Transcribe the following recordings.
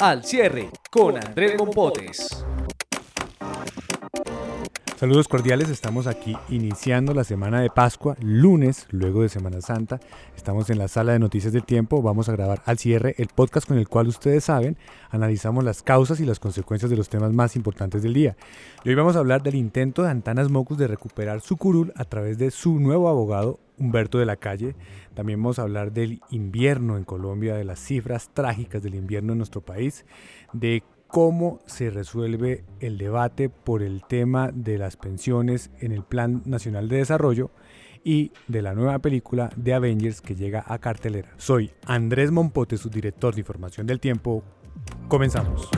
Al cierre con Andrés Mompotes. Saludos cordiales, estamos aquí iniciando la semana de Pascua, lunes, luego de Semana Santa. Estamos en la sala de noticias del tiempo, vamos a grabar al cierre el podcast con el cual ustedes saben, analizamos las causas y las consecuencias de los temas más importantes del día. Y hoy vamos a hablar del intento de Antanas Mocus de recuperar su curul a través de su nuevo abogado, Humberto de la Calle. También vamos a hablar del invierno en Colombia, de las cifras trágicas del invierno en nuestro país, de cómo se resuelve el debate por el tema de las pensiones en el Plan Nacional de Desarrollo y de la nueva película de Avengers que llega a cartelera. Soy Andrés Mompote, su director de información del tiempo. Comenzamos.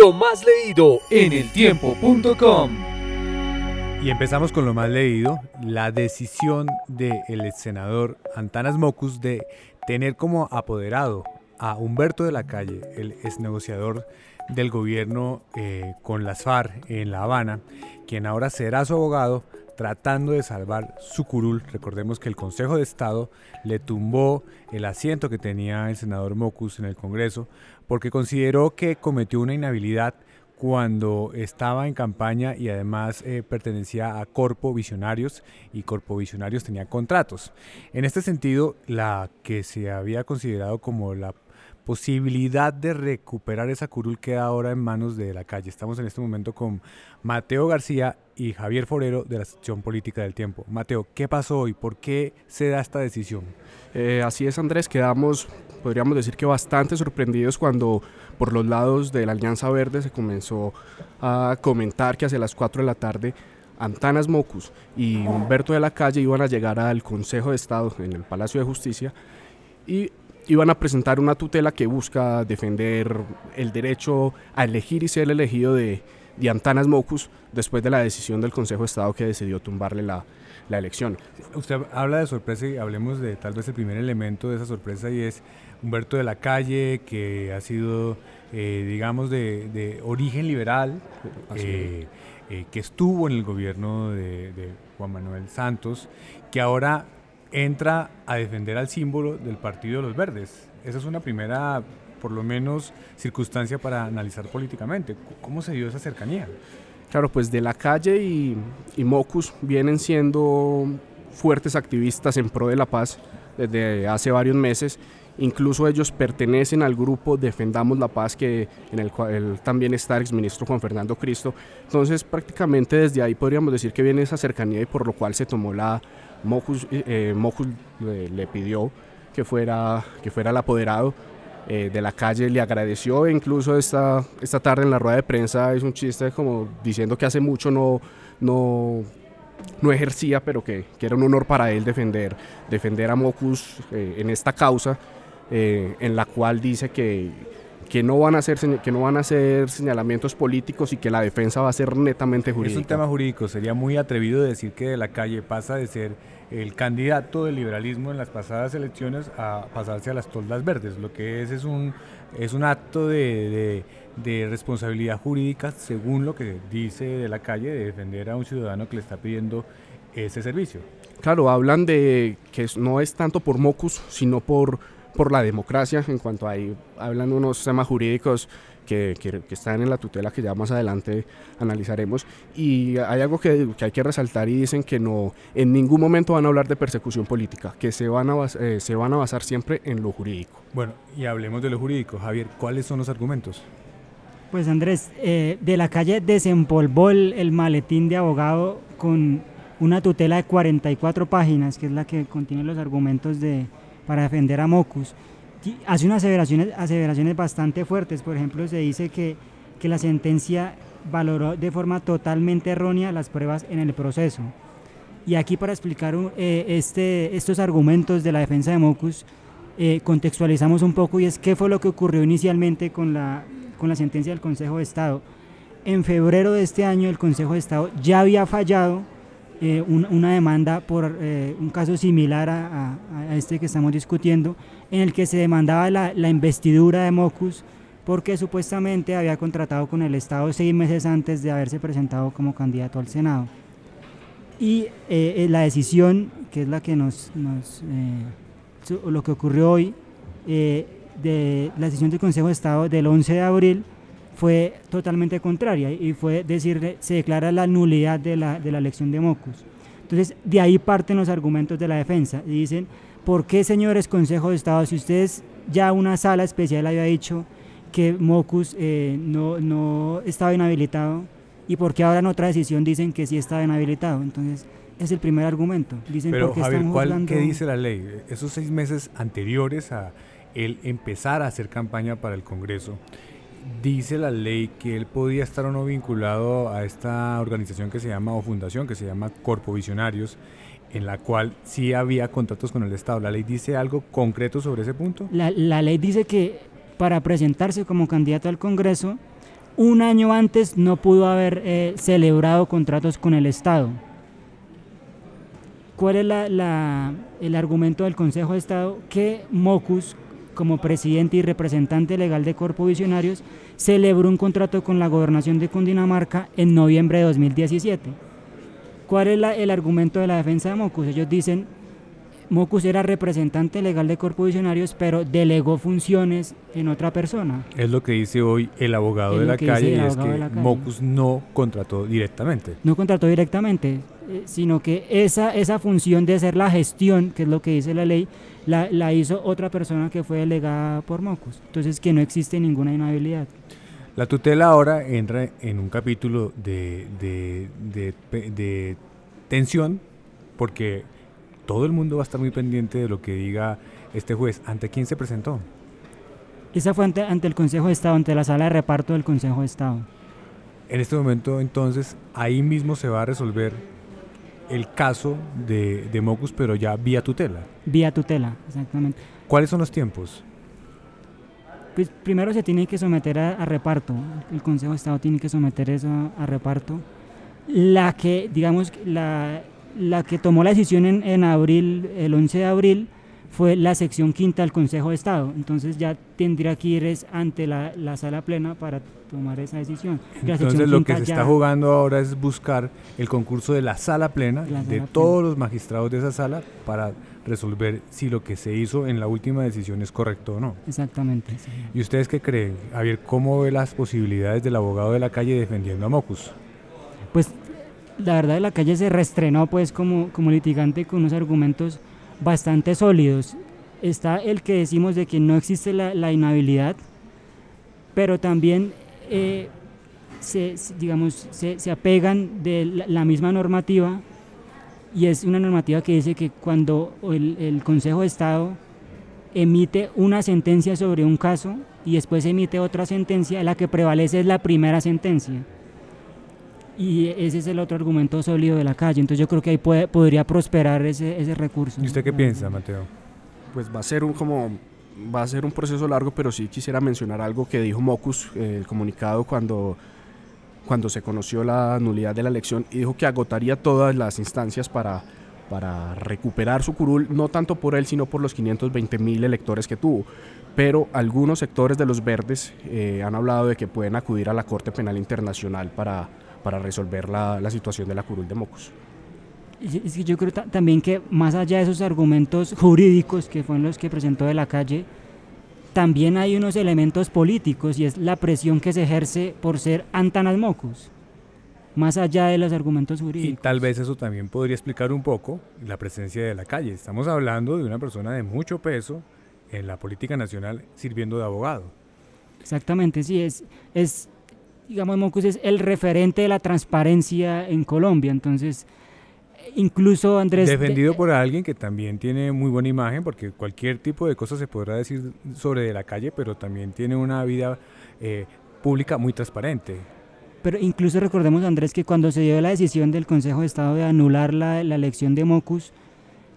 Lo más leído en eltiempo.com. Y empezamos con lo más leído, la decisión del senador Antanas Mocus de tener como apoderado a Humberto de la Calle, el ex negociador del gobierno eh, con las FARC en La Habana, quien ahora será su abogado tratando de salvar su curul. Recordemos que el Consejo de Estado le tumbó el asiento que tenía el senador Mocus en el Congreso porque consideró que cometió una inhabilidad cuando estaba en campaña y además eh, pertenecía a Corpo Visionarios y Corpo Visionarios tenía contratos. En este sentido, la que se había considerado como la posibilidad de recuperar esa curul queda ahora en manos de la calle. Estamos en este momento con Mateo García y Javier Forero de la sección política del tiempo. Mateo, ¿qué pasó hoy? ¿Por qué se da esta decisión? Eh, así es, Andrés, quedamos, podríamos decir que bastante sorprendidos cuando por los lados de la Alianza Verde se comenzó a comentar que hacia las 4 de la tarde Antanas Mocus y Humberto de la Calle iban a llegar al Consejo de Estado en el Palacio de Justicia y iban a presentar una tutela que busca defender el derecho a elegir y ser elegido de, de Antanas Mocus después de la decisión del Consejo de Estado que decidió tumbarle la, la elección. Usted habla de sorpresa y hablemos de tal vez el primer elemento de esa sorpresa y es Humberto de la Calle, que ha sido, eh, digamos, de, de, origen liberal, eh, eh, que estuvo en el gobierno de, de Juan Manuel Santos, que ahora entra a defender al símbolo del Partido de los Verdes. Esa es una primera, por lo menos, circunstancia para analizar políticamente. ¿Cómo se dio esa cercanía? Claro, pues de la calle y, y Mocus vienen siendo fuertes activistas en pro de la paz desde hace varios meses. Incluso ellos pertenecen al grupo Defendamos la Paz, que, en el cual también está el exministro Juan Fernando Cristo. Entonces, prácticamente desde ahí podríamos decir que viene esa cercanía y por lo cual se tomó la, Mocus, eh, le, le, pidió que fuera, que fuera el apoderado eh, de la calle, le agradeció, incluso esta, esta tarde en la rueda de prensa. Es un chiste como diciendo que hace mucho no, no, no ejercía, pero que, que, era un honor para él defender, defender a Mocus eh, en esta causa, en la cual dice que, que no van a hacer que no van a hacer señalamientos políticos y que la defensa va a ser netamente jurídica. Es un tema jurídico, sería muy atrevido decir que de la calle pasa de ser el candidato del liberalismo en las pasadas elecciones a pasarse a las toldas verdes. Lo que es es un es un acto de, de, responsabilidad jurídica según lo que dice de la calle de defender a un ciudadano que le está pidiendo ese servicio. Claro, hablan de que no es tanto por Mocus, sino por por la democracia, en cuanto ahí hablan unos temas jurídicos que, que, que, están en la tutela que ya más adelante analizaremos. Y hay algo que, que, hay que resaltar y dicen que no, en ningún momento van a hablar de persecución política, que se van a, eh, se van a basar siempre en lo jurídico. Bueno, y hablemos de lo jurídico. Javier, ¿cuáles son los argumentos? Pues Andrés, eh, de la calle desempolvó el, el maletín de abogado con una tutela de 44 páginas, que es la que contiene los argumentos de, para defender a Mocus. Hace unas aseveraciones, aseveraciones bastante fuertes, por ejemplo, se dice que, que la sentencia valoró de forma totalmente errónea las pruebas en el proceso. Y aquí para explicar eh, este, estos argumentos de la defensa de Mocus, eh, contextualizamos un poco y es qué fue lo que ocurrió inicialmente con la, con la sentencia del Consejo de Estado. En febrero de este año el Consejo de Estado ya había fallado eh, una demanda por un caso similar a, este que estamos discutiendo, en el que se demandaba la, la investidura de Mocus porque supuestamente había contratado con el Estado seis meses antes de haberse presentado como candidato al Senado. Y eh, eh, la decisión, que es la que nos, eh, lo que ocurrió hoy, de la decisión del Consejo de Estado del 11 de abril, fue totalmente contraria y fue decir, se declara la nulidad de la, de la elección de Mocus. Entonces, de ahí parten los argumentos de la defensa. Y dicen, ¿por qué, señores Consejo de Estado, si ustedes ya una sala especial había dicho que Mocus no, no estaba inhabilitado, y porque ahora en otra decisión dicen que sí está inhabilitado. Entonces, es el primer argumento. Dicen Pero Javier, ¿cuál, ¿qué dice la ley? Esos seis meses anteriores a él empezar a hacer campaña para el Congreso, dice la ley que él podía estar o no vinculado a esta organización que se llama, o fundación que se llama Corpo Visionarios, en la cual sí había contratos con el Estado. ¿La ley dice algo concreto sobre ese punto? La, la ley dice que para presentarse como candidato al Congreso un año antes no pudo haber eh, celebrado contratos con el Estado. ¿Cuál es el argumento del Consejo de Estado? Que Mocus, como presidente y representante legal de Corpo Visionarios, celebró un contrato con la gobernación de Cundinamarca en noviembre de 2017. ¿Cuál es el argumento de la defensa de Mocus? Ellos dicen, Mocus era representante legal de Corpo Visionarios, pero delegó funciones en otra persona. Es lo que dice hoy el abogado de la calle, y es que Mocus no contrató directamente. No contrató directamente, eh, sino que esa, esa función de hacer la gestión, que es lo que dice la ley, la, la hizo otra persona que fue delegada por Mocus. Entonces, que no existe ninguna inhabilidad. La tutela ahora entra en un capítulo de, de, de, de tensión, porque todo el mundo va a estar muy pendiente de lo que diga este juez. ¿Ante quién se presentó? Esa fue ante, el Consejo de Estado, ante la sala de reparto del Consejo de Estado. En este momento, entonces, ahí mismo se va a resolver el caso de, de Mocus, pero ya vía tutela. Vía tutela, exactamente. ¿Cuáles son los tiempos? Pues primero se tiene que someter a, reparto. El Consejo de Estado tiene que someter eso a reparto. La que, digamos, la, la que tomó la decisión en, abril, el 11 de abril, fue la sección quinta del Consejo de Estado. Entonces ya tendría que ir ante la, sala plena para tomar esa decisión. Entonces lo que se está jugando ahora es buscar el concurso de la sala plena, de todos los magistrados de esa sala, para resolver si lo que se hizo en la última decisión es correcto o no. Exactamente. ¿Y ustedes qué creen? Javier, ¿cómo ve las posibilidades del abogado de la calle defendiendo a Mocus? Pues la verdad la calle se reestrenó pues como, como litigante con unos argumentos bastante sólidos. Está el que decimos de que no existe la, inhabilidad, pero también eh, se, digamos, se, se, apegan de la, misma normativa y es una normativa que dice que cuando el, el Consejo de Estado emite una sentencia sobre un caso y después emite otra sentencia, la que prevalece es la primera sentencia y ese es el otro argumento sólido de la calle. Entonces yo creo que ahí puede, podría prosperar ese, ese recurso. ¿Y usted qué piensa, Mateo? Pues va a ser un como va a ser un proceso largo, pero sí quisiera mencionar algo que dijo Mocus, eh, el comunicado cuando, cuando se conoció la nulidad de la elección, y dijo que agotaría todas las instancias para, para recuperar su curul, no tanto por él, sino por los 520 mil electores que tuvo. Pero algunos sectores de los verdes eh, han hablado de que pueden acudir a la Corte Penal Internacional para para resolver la, la situación de la curul de Mocos. Es que yo creo también que más allá de esos argumentos jurídicos que fueron los que presentó de la calle, también hay unos elementos políticos y es la presión que se ejerce por ser Antanas Mocos, más allá de los argumentos jurídicos. Y tal vez eso también podría explicar un poco la presencia de la calle. Estamos hablando de una persona de mucho peso en la política nacional sirviendo de abogado. Exactamente, sí, es, es digamos, Mocus es el referente de la transparencia en Colombia. Entonces, incluso Andrés... Defendido por alguien que también tiene muy buena imagen, porque cualquier tipo de cosa se podrá decir sobre de la calle, pero también tiene una vida eh, pública muy transparente. pero incluso recordemos, Andrés, que cuando se dio la decisión del Consejo de Estado de anular la, la elección de Mocus,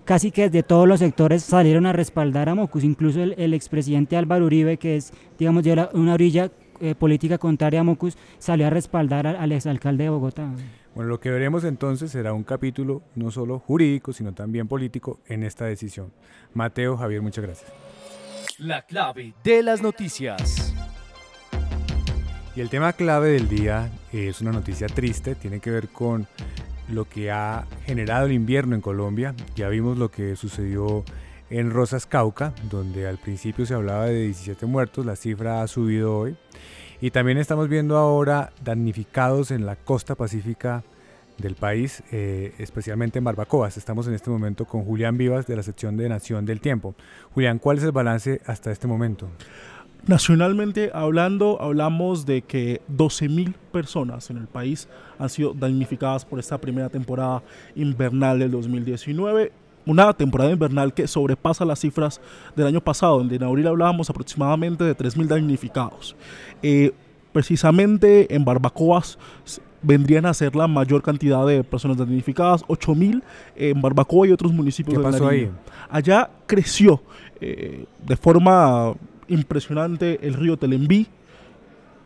casi que desde todos los sectores salieron a respaldar a Mocus, incluso el, el expresidente Álvaro Uribe, que es, digamos, de una orilla eh, política contraria a Mocus, salió a respaldar al, al exalcalde de Bogotá. Bueno, lo que veremos entonces será un capítulo no solo jurídico, sino también político en esta decisión. Mateo, Javier, muchas gracias. La clave de las noticias. Y el tema clave del día es una noticia triste, tiene que ver con lo que ha generado el invierno en Colombia. Ya vimos lo que sucedió en Rosas Cauca, donde al principio se hablaba de 17 muertos, la cifra ha subido hoy. Y también estamos viendo ahora damnificados en la costa pacífica del país, eh, especialmente en Barbacoas. Estamos en este momento con Julián Vivas de la sección de Nación del Tiempo. Julián, ¿cuál es el balance hasta este momento? Nacionalmente hablando, hablamos de que 12.000 personas en el país han sido damnificadas por esta primera temporada invernal del 2019 una temporada invernal que sobrepasa las cifras del año pasado, donde en abril hablábamos aproximadamente de 3.000 damnificados. Eh, precisamente en Barbacoas vendrían a ser la mayor cantidad de personas damnificadas, 8.000 en Barbacoa y otros municipios ¿Qué de pasó Nariño. ahí? Allá creció eh, de forma impresionante el río Telembí,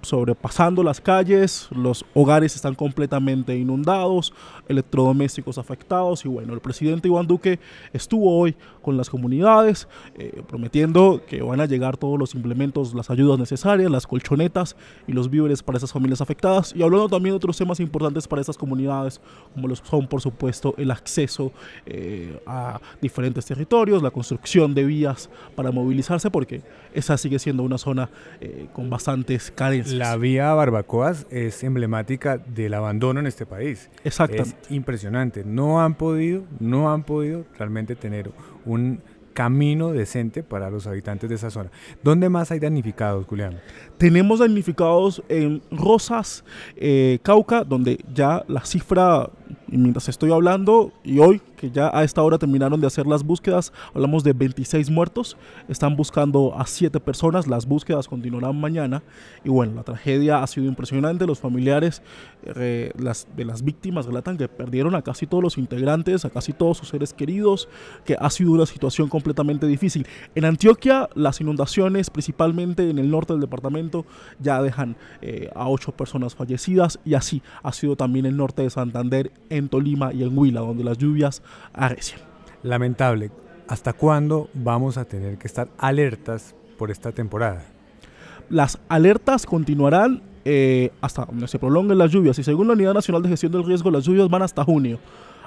sobrepasando las calles, los hogares están completamente inundados, electrodomésticos afectados y bueno, el presidente Iván Duque estuvo hoy con las comunidades eh, prometiendo que van a llegar todos los implementos, las ayudas necesarias, las colchonetas y los víveres para esas familias afectadas y hablando también de otros temas importantes para estas comunidades como los son por supuesto el acceso eh, a diferentes territorios, la construcción de vías para movilizarse porque esa sigue siendo una zona eh, con bastantes carencias. La vía Barbacoas es emblemática del abandono en este país. Exactamente. Es impresionante. No han podido, no han podido realmente tener un camino decente para los habitantes de esa zona. ¿Dónde más hay damnificados, Julián? Tenemos damnificados en Rosas, eh, Cauca, donde ya la cifra, mientras estoy hablando, y hoy, que ya a esta hora terminaron de hacer las búsquedas, hablamos de 26 muertos, están buscando a 7 personas, las búsquedas continuarán mañana, y bueno, la tragedia ha sido impresionante, los familiares eh, de las víctimas relatan que perdieron a casi todos los integrantes, a casi todos sus seres queridos, que ha sido una situación completamente difícil. En Antioquia, las inundaciones, principalmente en el norte del departamento, ya dejan eh, a ocho personas fallecidas. Y así ha sido también el norte de Santander, en Tolima y en Huila, donde las lluvias arrecian. Lamentable. ¿Hasta cuándo vamos a tener que estar alertas por esta temporada? Las alertas continuarán eh, hasta donde se prolonguen las lluvias y según la Unidad Nacional de Gestión del Riesgo, las lluvias van hasta junio.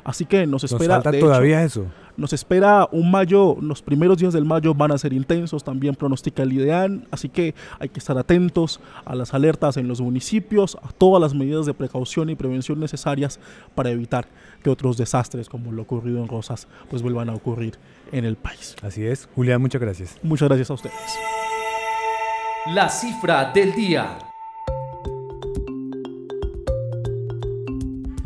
Así que nos ¿Nos espera falta de hecho, todavía eso? Nos espera un mayo, los primeros días del mayo van a ser intensos, también pronostica el IDEAN, así que hay que estar atentos a las alertas en los municipios, a todas las medidas de precaución y prevención necesarias para evitar que otros desastres como lo ocurrido en Rosas pues vuelvan a ocurrir en el país. Así es. Julián, muchas gracias. Muchas gracias a ustedes. La cifra del día.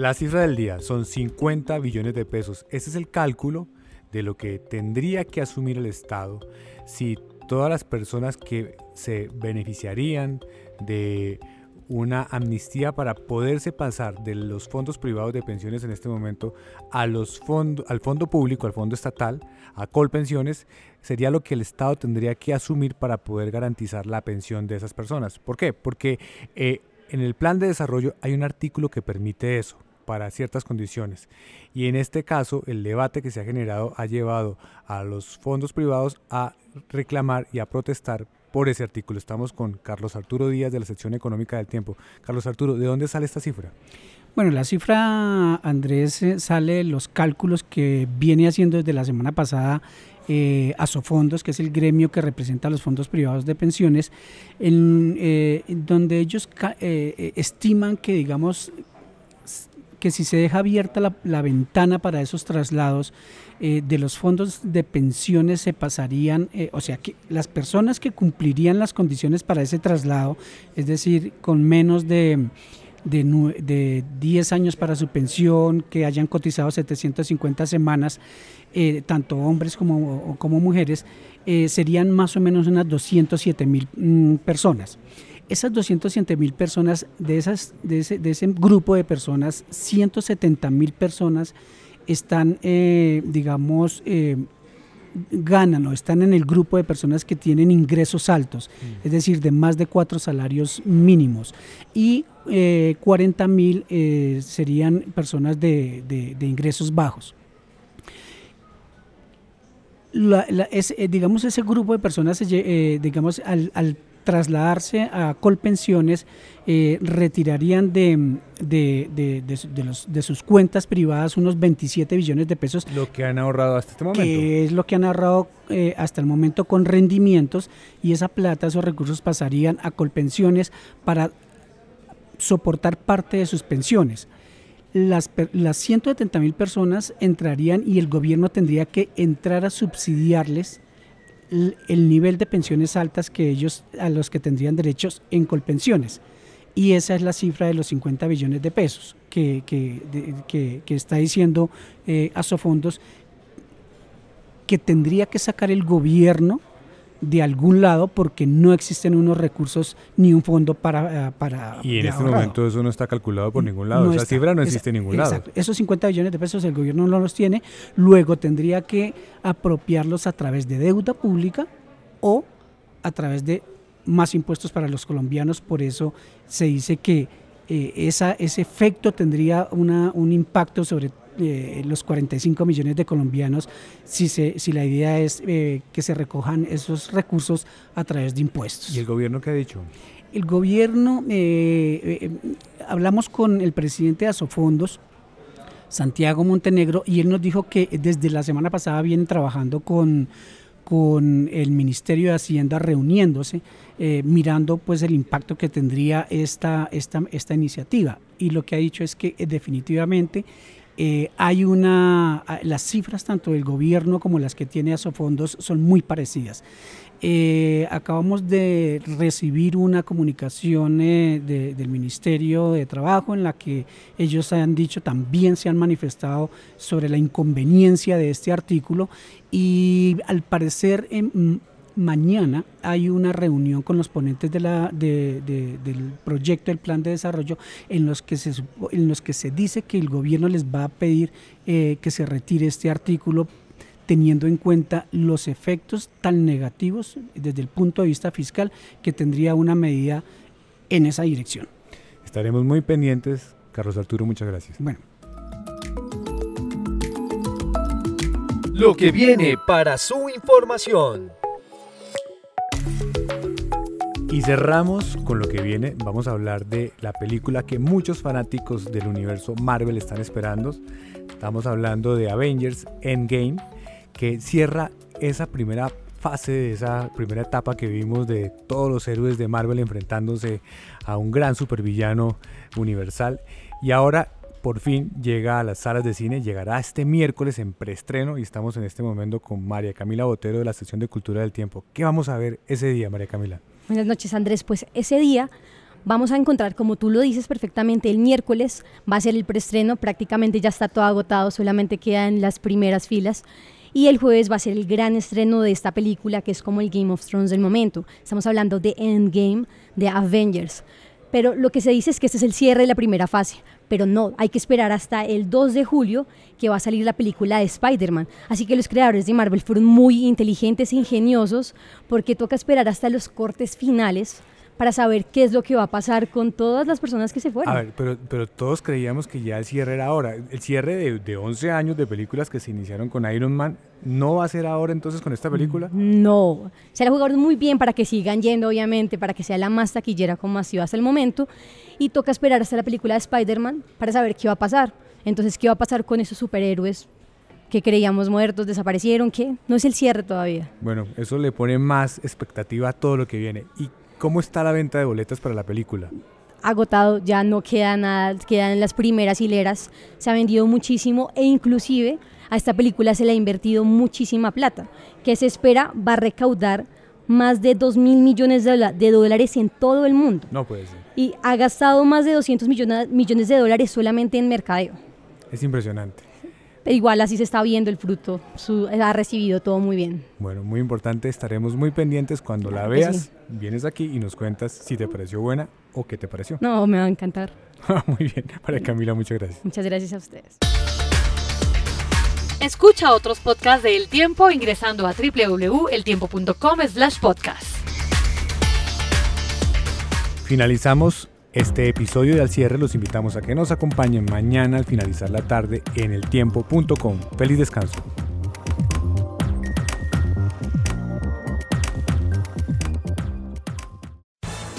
La cifra del día son 50 billones de pesos. Ese es el cálculo de lo que tendría que asumir el Estado si todas las personas que se beneficiarían de una amnistía para poderse pasar de los fondos privados de pensiones en este momento a los fondos, al fondo público, al fondo estatal, a Colpensiones, sería lo que el Estado tendría que asumir para poder garantizar la pensión de esas personas. ¿Por qué? Porque eh, en el plan de desarrollo hay un artículo que permite eso para ciertas condiciones. Y en este caso, el debate que se ha generado ha llevado a los fondos privados a reclamar y a protestar por ese artículo. Estamos con Carlos Arturo Díaz de la sección económica del tiempo. Carlos Arturo, ¿de dónde sale esta cifra? Bueno, la cifra, Andrés, eh, sale de los cálculos que viene haciendo desde la semana pasada eh, Asofondos, que es el gremio que representa a los fondos privados de pensiones, en, eh, donde ellos eh, estiman que, digamos, que si se deja abierta la, ventana para esos traslados eh, de los fondos de pensiones se pasarían, eh, o sea, que las personas que cumplirían las condiciones para ese traslado, es decir, con menos de, de, de 10 años para su pensión, que hayan cotizado 750 semanas, eh, tanto hombres como, como mujeres, serían más o menos unas 207 mil mm, personas. Esas 270 mil personas, de, esas, de, ese, de ese grupo de personas, 170 mil personas están, eh, digamos, eh, ganan o están en el grupo de personas que tienen ingresos altos, mm. es decir, de más de cuatro salarios mínimos. Y 40 mil serían personas de, de, ingresos bajos. digamos, ese grupo de personas, digamos, al, al trasladarse a Colpensiones, eh, retirarían de, de, los, de, sus cuentas privadas unos 27 billones de pesos. Lo que han ahorrado hasta este momento. Que es lo que han ahorrado eh, hasta el momento con rendimientos y esa plata, esos recursos pasarían a Colpensiones para soportar parte de sus pensiones. Las, las 170 mil personas entrarían y el gobierno tendría que entrar a subsidiarles el nivel de pensiones altas que ellos, a los que tendrían derechos en Colpensiones. Y esa es la cifra de los 50 billones de pesos que, que, está diciendo eh, Asofondos que tendría que sacar el gobierno de algún lado porque no existen unos recursos ni un fondo para... Eh, para y en este momento eso no está calculado por ningún lado, esa cifra no existe en ningún lado. Esos 50 billones de pesos el gobierno no los tiene, luego tendría que apropiarlos a través de deuda pública o a través de más impuestos para los colombianos, por eso se dice que eh, esa, ese efecto tendría una, un impacto sobre eh, los 45 millones de colombianos si, se, si la idea es eh, que se recojan esos recursos a través de impuestos. ¿Y el gobierno qué ha dicho? El gobierno, eh, hablamos con el presidente de Asofondos, Santiago Montenegro, y él nos dijo que desde la semana pasada vienen trabajando con, con el Ministerio de Hacienda reuniéndose, mirando pues el impacto que tendría esta, esta, esta iniciativa. Y lo que ha dicho es que definitivamente eh, hay una, las cifras tanto del gobierno como las que tiene Asofondos son muy parecidas. Eh, acabamos de recibir una comunicación eh, del Ministerio de Trabajo en la que ellos han dicho, también se han manifestado sobre la inconveniencia de este artículo y al parecer mañana hay una reunión con los ponentes de la, del proyecto del plan de desarrollo en los, que se, en los que se dice que el gobierno les va a pedir eh, que se retire este artículo teniendo en cuenta los efectos tan negativos desde el punto de vista fiscal que tendría una medida en esa dirección. Estaremos muy pendientes. Carlos Arturo, muchas gracias. Bueno. Lo que viene para su información. Y cerramos con lo que viene. Vamos a hablar de la película que muchos fanáticos del universo Marvel están esperando. Estamos hablando de Avengers Endgame, que cierra esa primera fase de esa primera etapa que vimos de todos los héroes de Marvel enfrentándose a un gran supervillano universal. Y ahora por fin llega a las salas de cine, llegará este miércoles en preestreno y estamos en este momento con María Camila Botero de la sección de Cultura del Tiempo. ¿Qué vamos a ver ese día, María Camila? Buenas noches, Andrés. Pues ese día vamos a encontrar, como tú lo dices perfectamente, el miércoles va a ser el preestreno, prácticamente ya está todo agotado, solamente quedan las primeras filas. Y el jueves va a ser el gran estreno de esta película, que es como el Game of Thrones del momento. Estamos hablando de Endgame, de Avengers. Pero lo que se dice es que este es el cierre de la primera fase. Pero no, hay que esperar hasta el 2 de julio que va a salir la película de Spider-Man. Así que los creadores de Marvel fueron muy inteligentes e ingeniosos porque toca esperar hasta los cortes finales para saber qué es lo que va a pasar con todas las personas que se fueron. A ver, pero, pero todos creíamos que ya el cierre era ahora. El cierre de, de 11 años de películas que se iniciaron con Iron Man, ¿no va a ser ahora entonces con esta película? No. Se la jugaron muy bien para que sigan yendo, obviamente, para que sea la más taquillera como ha sido hasta el momento. Y toca esperar hasta la película de Spider-Man para saber qué va a pasar. Entonces, ¿qué va a pasar con esos superhéroes que creíamos muertos, desaparecieron? ¿Qué? No es el cierre todavía. Bueno, eso le pone más expectativa a todo lo que viene. ¿Y ¿Cómo está la venta de boletas para la película? agotado, ya no queda nada, quedan las primeras hileras, se ha vendido muchísimo e inclusive a esta película se le ha invertido muchísima plata, que se espera va a recaudar más de 2 mil millones de, dólares en todo el mundo. No puede ser. Y ha gastado más de 200 millones, millones de dólares solamente en mercadeo. Es impresionante. igual así se está viendo el fruto, su, ha recibido todo muy bien. Bueno, muy importante, estaremos muy pendientes cuando la Claro veas, sí. vienes aquí y nos cuentas si te pareció buena o qué te pareció. No, me va a encantar. muy bien, para Camila, muchas gracias. Muchas gracias a ustedes. Escucha otros podcasts de El Tiempo ingresando a www.eltiempo.com slash podcast. Finalizamos este episodio de Al Cierre. Los invitamos a que nos acompañen mañana al finalizar la tarde en eltiempo.com. Feliz descanso.